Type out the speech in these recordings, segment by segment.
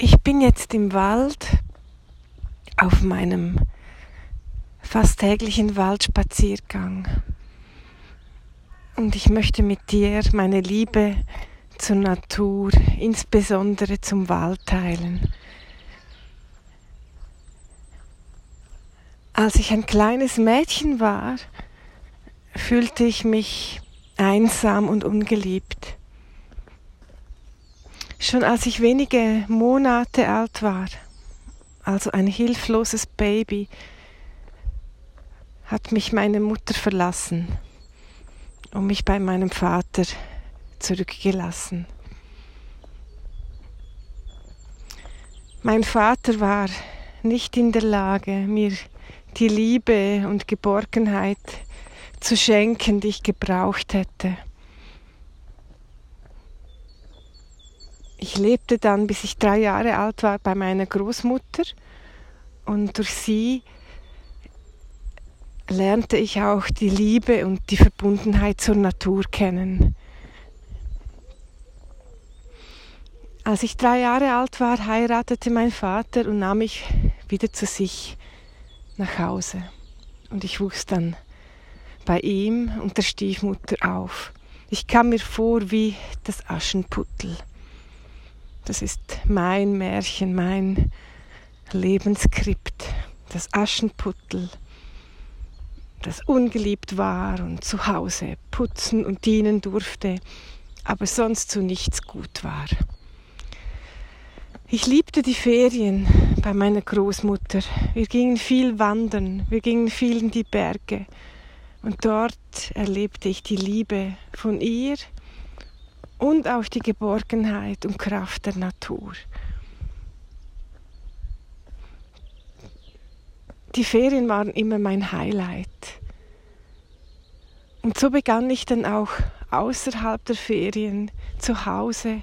Ich bin jetzt im Wald auf meinem fast täglichen Waldspaziergang und ich möchte mit dir meine Liebe zur Natur, insbesondere zum Wald teilen. Als ich ein kleines Mädchen war, fühlte ich mich einsam und ungeliebt. Schon als ich wenige Monate alt war, also ein hilfloses Baby, hat mich meine Mutter verlassen und mich bei meinem Vater zurückgelassen. Mein Vater war nicht in der Lage, mir die Liebe und Geborgenheit zu schenken, die ich gebraucht hätte. Ich lebte dann, bis ich drei Jahre alt war, bei meiner Großmutter und durch sie lernte ich auch die Liebe und die Verbundenheit zur Natur kennen. Als ich drei Jahre alt war, heiratete mein Vater und nahm mich wieder zu sich nach Hause. Und ich wuchs dann bei ihm und der Stiefmutter auf. Ich kam mir vor wie das Aschenputtel. Das ist mein Märchen, mein Lebensskript, das Aschenputtel, das ungeliebt war und zu Hause putzen und dienen durfte, aber sonst zu nichts gut war. Ich liebte die Ferien bei meiner Großmutter. Wir gingen viel wandern, wir gingen viel in die Berge. Und dort erlebte ich die Liebe von ihr und auch die Geborgenheit und Kraft der Natur. Die Ferien waren immer mein Highlight. Und so begann ich dann auch außerhalb der Ferien zu Hause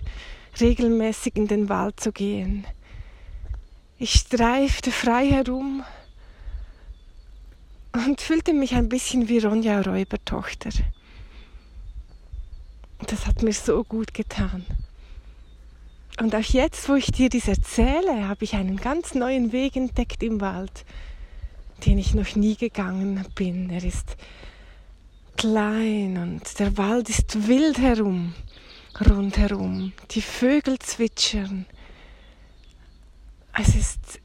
regelmäßig in den Wald zu gehen. Ich streifte frei herum und fühlte mich ein bisschen wie Ronja Räubertochter. Das hat mir so gut getan. Und auch jetzt, wo ich dir dies erzähle, habe ich einen ganz neuen Weg entdeckt im Wald, den ich noch nie gegangen bin. Er ist klein und der Wald ist wild herum rundherum. Die Vögel zwitschern. Es ist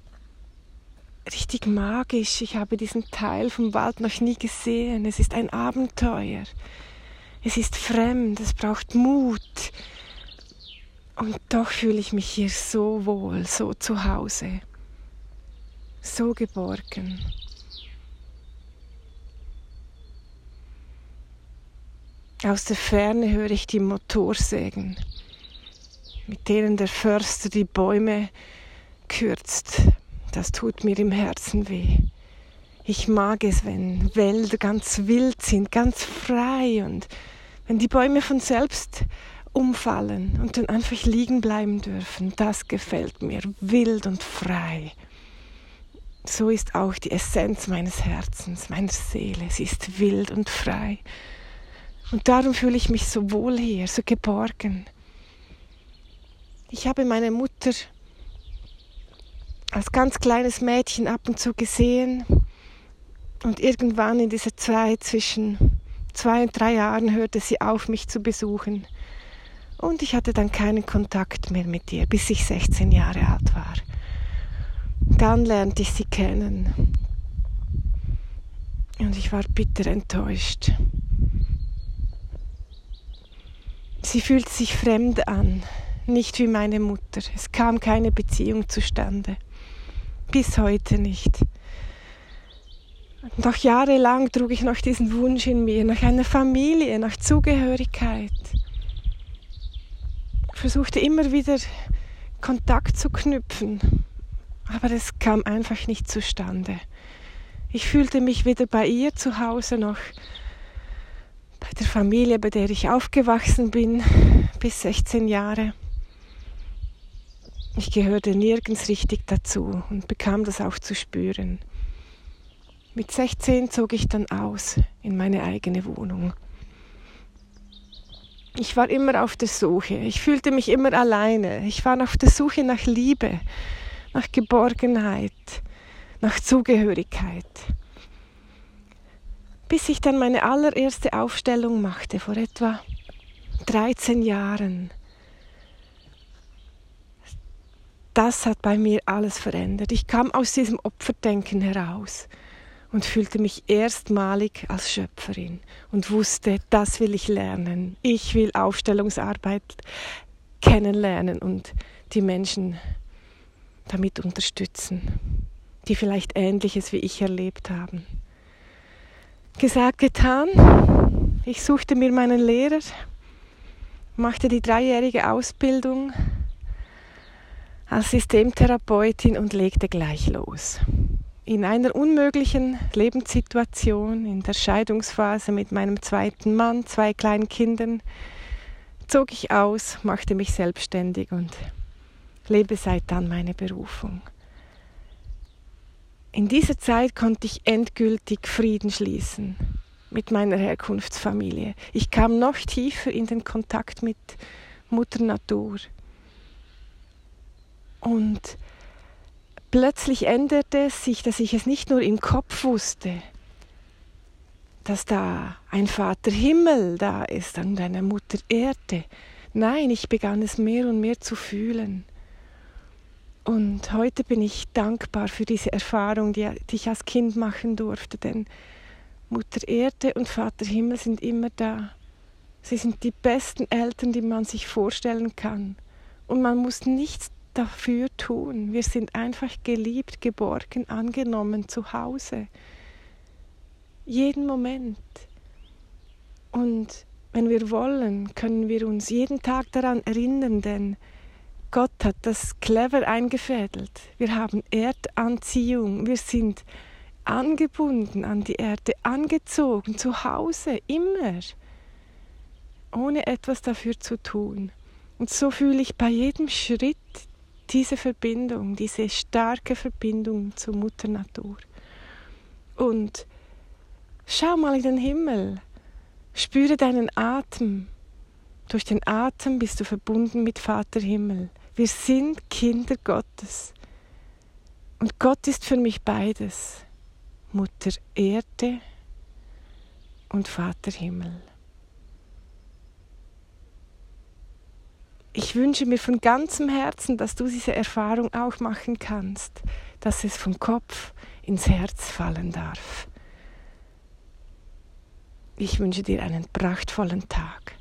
richtig magisch. Ich habe diesen Teil vom Wald noch nie gesehen. Es ist ein Abenteuer. Es ist fremd, es braucht Mut. Und doch fühle ich mich hier so wohl, so zu Hause, so geborgen. Aus der Ferne höre ich die Motorsägen, mit denen der Förster die Bäume kürzt. Das tut mir im Herzen weh. Ich mag es, wenn Wälder ganz wild sind, ganz frei und wenn die Bäume von selbst umfallen und dann einfach liegen bleiben dürfen. Das gefällt mir, wild und frei. So ist auch die Essenz meines Herzens, meiner Seele. Sie ist wild und frei. Und darum fühle ich mich so wohl hier, so geborgen. Ich habe meine Mutter als ganz kleines Mädchen ab und zu gesehen und irgendwann in dieser Zeit zwischen zwei und drei Jahren hörte sie auf, mich zu besuchen. Und ich hatte dann keinen Kontakt mehr mit ihr, bis ich 16 Jahre alt war. Dann lernte ich sie kennen. Und ich war bitter enttäuscht. Sie fühlt sich fremd an, nicht wie meine Mutter. Es kam keine Beziehung zustande. Bis heute nicht. Doch jahrelang trug ich noch diesen Wunsch in mir, nach einer Familie, nach Zugehörigkeit. Ich versuchte immer wieder Kontakt zu knüpfen, aber es kam einfach nicht zustande. Ich fühlte mich weder bei ihr zu Hause noch bei der Familie, bei der ich aufgewachsen bin, bis 16 Jahre. Ich gehörte nirgends richtig dazu und bekam das auch zu spüren. Mit 16 zog ich dann aus in meine eigene Wohnung. Ich war immer auf der Suche. Ich fühlte mich immer alleine. Ich war auf der Suche nach Liebe, nach Geborgenheit, nach Zugehörigkeit. Bis ich dann meine allererste Aufstellung machte, vor etwa 13 Jahren. Das hat bei mir alles verändert. Ich kam aus diesem Opferdenken heraus und fühlte mich erstmalig als Schöpferin und wusste, das will ich lernen. Ich will Aufstellungsarbeit kennenlernen und die Menschen damit unterstützen, die vielleicht Ähnliches wie ich erlebt haben. Gesagt, getan. Ich suchte mir meinen Lehrer, machte die dreijährige Ausbildung als Systemtherapeutin und legte gleich los in einer unmöglichen Lebenssituation, in der Scheidungsphase mit meinem zweiten Mann, zwei kleinen Kindern, zog ich aus, machte mich selbstständig und lebe seit dann meine Berufung. In dieser Zeit konnte ich endgültig Frieden schließen mit meiner Herkunftsfamilie. Ich kam noch tiefer in den Kontakt mit Mutter Natur. Und plötzlich änderte es sich, dass ich es nicht nur im Kopf wusste, dass da ein Vater Himmel da ist und eine Mutter Erde. Nein, ich begann es mehr und mehr zu fühlen. Und heute bin ich dankbar für diese Erfahrung, die, ich als Kind machen durfte, denn Mutter Erde und Vater Himmel sind immer da. Sie sind die besten Eltern, die man sich vorstellen kann. Und man muss nichts dafür tun. Wir sind einfach geliebt, geborgen, angenommen zu Hause. Jeden Moment. Und wenn wir wollen, können wir uns jeden Tag daran erinnern, denn Gott hat das clever eingefädelt. Wir haben Erdanziehung, wir sind angebunden an die Erde, angezogen, zu Hause, immer, ohne etwas dafür zu tun. Und so fühle ich bei jedem Schritt, diese Verbindung, diese starke Verbindung zur Mutter Natur. Und schau mal in den Himmel, spüre deinen Atem. Durch den Atem bist du verbunden mit Vater Himmel. Wir sind Kinder Gottes. Und Gott ist für mich beides. Mutter Erde und Vater Himmel. Ich wünsche mir von ganzem Herzen, dass du diese Erfahrung auch machen kannst, dass es vom Kopf ins Herz fallen darf. Ich wünsche dir einen prachtvollen Tag.